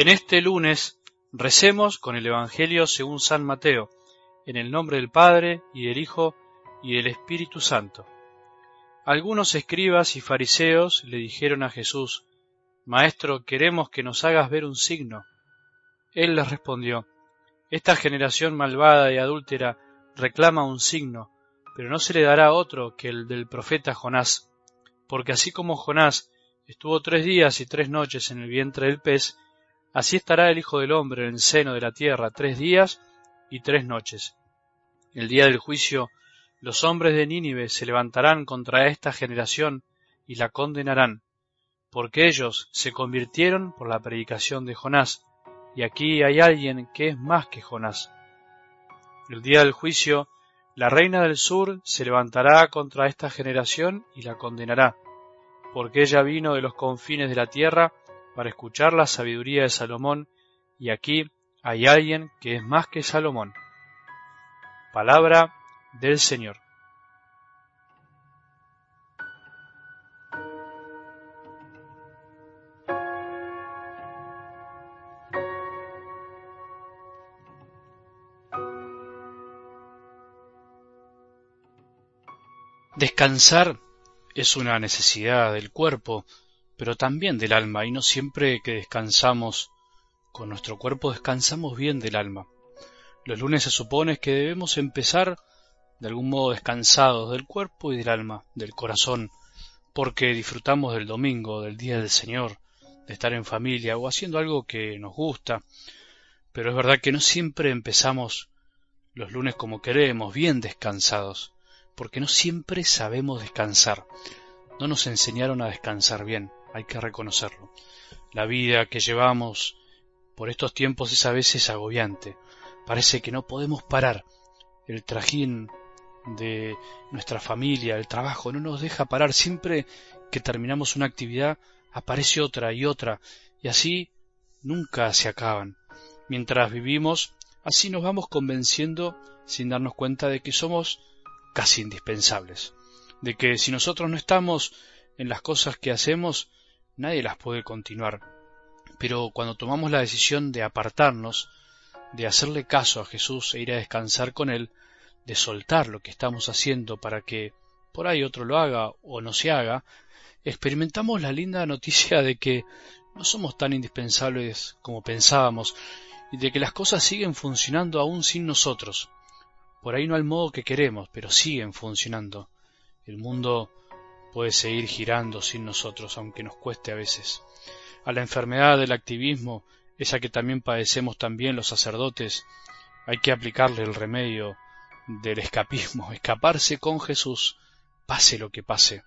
En este lunes recemos con el Evangelio según San Mateo, en el nombre del Padre y del Hijo y del Espíritu Santo. Algunos escribas y fariseos le dijeron a Jesús, Maestro, queremos que nos hagas ver un signo. Él les respondió, Esta generación malvada y adúltera reclama un signo, pero no se le dará otro que el del profeta Jonás, porque así como Jonás estuvo tres días y tres noches en el vientre del pez, Así estará el Hijo del Hombre en el seno de la tierra tres días y tres noches. El día del juicio los hombres de Nínive se levantarán contra esta generación y la condenarán, porque ellos se convirtieron por la predicación de Jonás, y aquí hay alguien que es más que Jonás. El día del juicio, la reina del sur se levantará contra esta generación y la condenará, porque ella vino de los confines de la tierra para escuchar la sabiduría de Salomón, y aquí hay alguien que es más que Salomón. Palabra del Señor. Descansar es una necesidad del cuerpo, pero también del alma, y no siempre que descansamos con nuestro cuerpo descansamos bien del alma. Los lunes se supone que debemos empezar de algún modo descansados del cuerpo y del alma, del corazón, porque disfrutamos del domingo, del día del Señor, de estar en familia o haciendo algo que nos gusta, pero es verdad que no siempre empezamos los lunes como queremos, bien descansados, porque no siempre sabemos descansar. No nos enseñaron a descansar bien hay que reconocerlo. La vida que llevamos por estos tiempos es a veces agobiante. Parece que no podemos parar. El trajín de nuestra familia, el trabajo, no nos deja parar. Siempre que terminamos una actividad aparece otra y otra, y así nunca se acaban. Mientras vivimos, así nos vamos convenciendo sin darnos cuenta de que somos casi indispensables, de que si nosotros no estamos en las cosas que hacemos, nadie las puede continuar. Pero cuando tomamos la decisión de apartarnos, de hacerle caso a Jesús e ir a descansar con Él, de soltar lo que estamos haciendo para que por ahí otro lo haga o no se haga, experimentamos la linda noticia de que no somos tan indispensables como pensábamos y de que las cosas siguen funcionando aún sin nosotros. Por ahí no al modo que queremos, pero siguen funcionando. El mundo puede seguir girando sin nosotros, aunque nos cueste a veces. A la enfermedad del activismo, esa que también padecemos también los sacerdotes, hay que aplicarle el remedio del escapismo, escaparse con Jesús, pase lo que pase.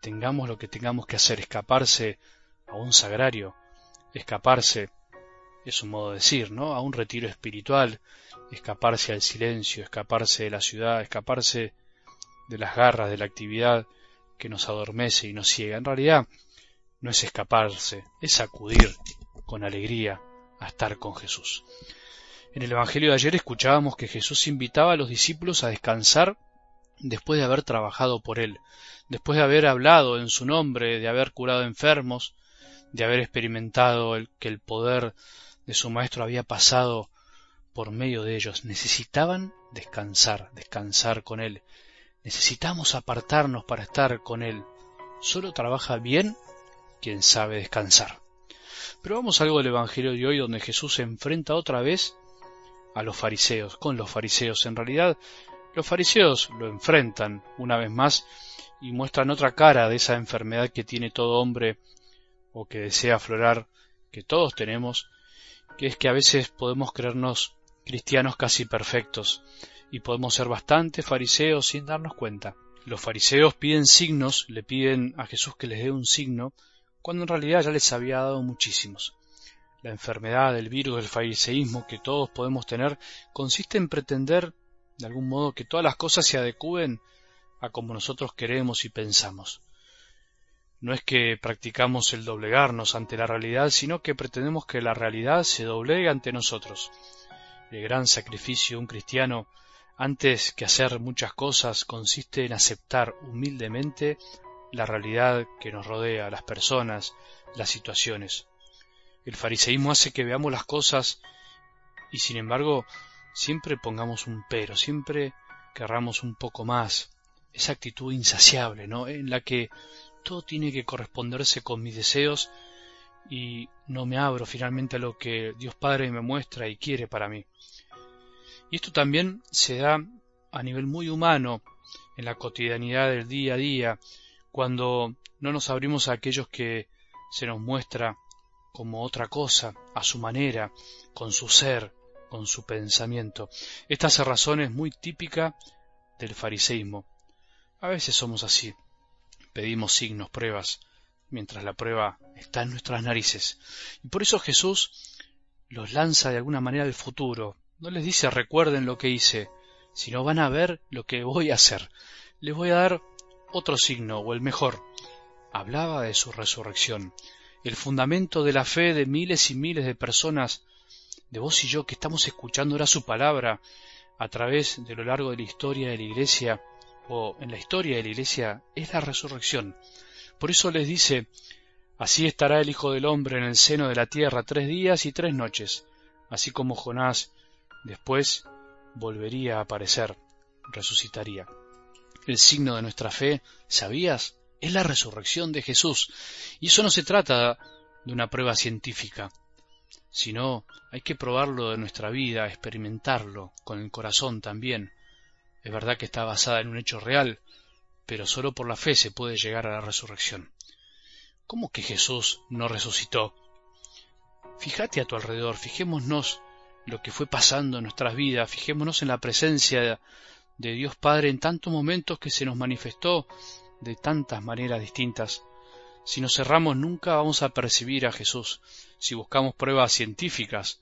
Tengamos lo que tengamos que hacer, escaparse a un sagrario, escaparse, es un modo de decir, ¿no? A un retiro espiritual, escaparse al silencio, escaparse de la ciudad, escaparse de las garras de la actividad que nos adormece y nos ciega. En realidad no es escaparse, es acudir con alegría a estar con Jesús. En el Evangelio de ayer escuchábamos que Jesús invitaba a los discípulos a descansar después de haber trabajado por Él, después de haber hablado en su nombre, de haber curado enfermos, de haber experimentado el, que el poder de su Maestro había pasado por medio de ellos. Necesitaban descansar, descansar con Él, Necesitamos apartarnos para estar con Él. Solo trabaja bien quien sabe descansar. Pero vamos a algo del Evangelio de hoy donde Jesús se enfrenta otra vez a los fariseos, con los fariseos. En realidad, los fariseos lo enfrentan una vez más y muestran otra cara de esa enfermedad que tiene todo hombre o que desea aflorar, que todos tenemos, que es que a veces podemos creernos cristianos casi perfectos, y podemos ser bastante fariseos sin darnos cuenta. Los fariseos piden signos, le piden a Jesús que les dé un signo, cuando en realidad ya les había dado muchísimos. La enfermedad, el virus del fariseísmo que todos podemos tener consiste en pretender, de algún modo, que todas las cosas se adecúen a como nosotros queremos y pensamos. No es que practicamos el doblegarnos ante la realidad, sino que pretendemos que la realidad se doblegue ante nosotros. El gran sacrificio de un cristiano antes que hacer muchas cosas, consiste en aceptar humildemente la realidad que nos rodea, las personas, las situaciones. El fariseísmo hace que veamos las cosas y sin embargo siempre pongamos un pero, siempre querramos un poco más. Esa actitud insaciable, ¿no? En la que todo tiene que corresponderse con mis deseos y no me abro finalmente a lo que Dios Padre me muestra y quiere para mí. Y esto también se da a nivel muy humano, en la cotidianidad del día a día, cuando no nos abrimos a aquellos que se nos muestra como otra cosa, a su manera, con su ser, con su pensamiento. Esta razón es muy típica del fariseísmo. A veces somos así. Pedimos signos, pruebas, mientras la prueba está en nuestras narices. Y por eso Jesús los lanza de alguna manera al futuro. No les dice recuerden lo que hice, sino van a ver lo que voy a hacer. Les voy a dar otro signo, o el mejor. Hablaba de su resurrección, el fundamento de la fe de miles y miles de personas, de vos y yo que estamos escuchando ahora su palabra a través de lo largo de la historia de la iglesia, o en la historia de la iglesia, es la resurrección. Por eso les dice, así estará el Hijo del Hombre en el seno de la tierra tres días y tres noches, así como Jonás después volvería a aparecer, resucitaría. El signo de nuestra fe, ¿sabías? Es la resurrección de Jesús. Y eso no se trata de una prueba científica, sino hay que probarlo de nuestra vida, experimentarlo con el corazón también. Es verdad que está basada en un hecho real, pero sólo por la fe se puede llegar a la resurrección. ¿Cómo que Jesús no resucitó? Fíjate a tu alrededor, fijémonos lo que fue pasando en nuestras vidas, fijémonos en la presencia de Dios Padre en tantos momentos que se nos manifestó de tantas maneras distintas. Si nos cerramos nunca vamos a percibir a Jesús. Si buscamos pruebas científicas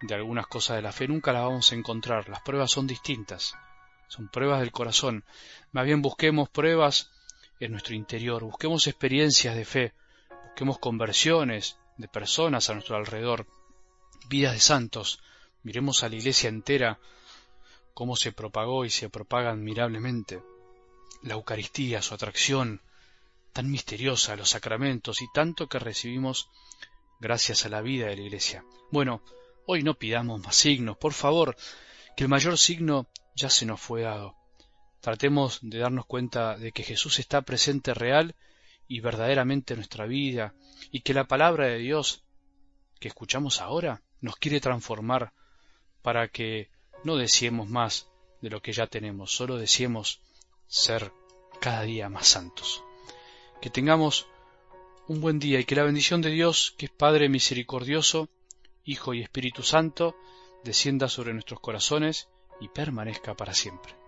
de algunas cosas de la fe, nunca las vamos a encontrar. Las pruebas son distintas son pruebas del corazón. Más bien busquemos pruebas en nuestro interior, busquemos experiencias de fe, busquemos conversiones de personas a nuestro alrededor, vidas de santos, miremos a la iglesia entera cómo se propagó y se propaga admirablemente. La Eucaristía, su atracción, tan misteriosa, los sacramentos y tanto que recibimos gracias a la vida de la iglesia. Bueno, hoy no pidamos más signos, por favor, que el mayor signo ya se nos fue dado. Tratemos de darnos cuenta de que Jesús está presente real y verdaderamente en nuestra vida y que la palabra de Dios que escuchamos ahora nos quiere transformar para que no deseemos más de lo que ya tenemos, solo deseemos ser cada día más santos. Que tengamos un buen día y que la bendición de Dios, que es Padre misericordioso, Hijo y Espíritu Santo, descienda sobre nuestros corazones y permanezca para siempre.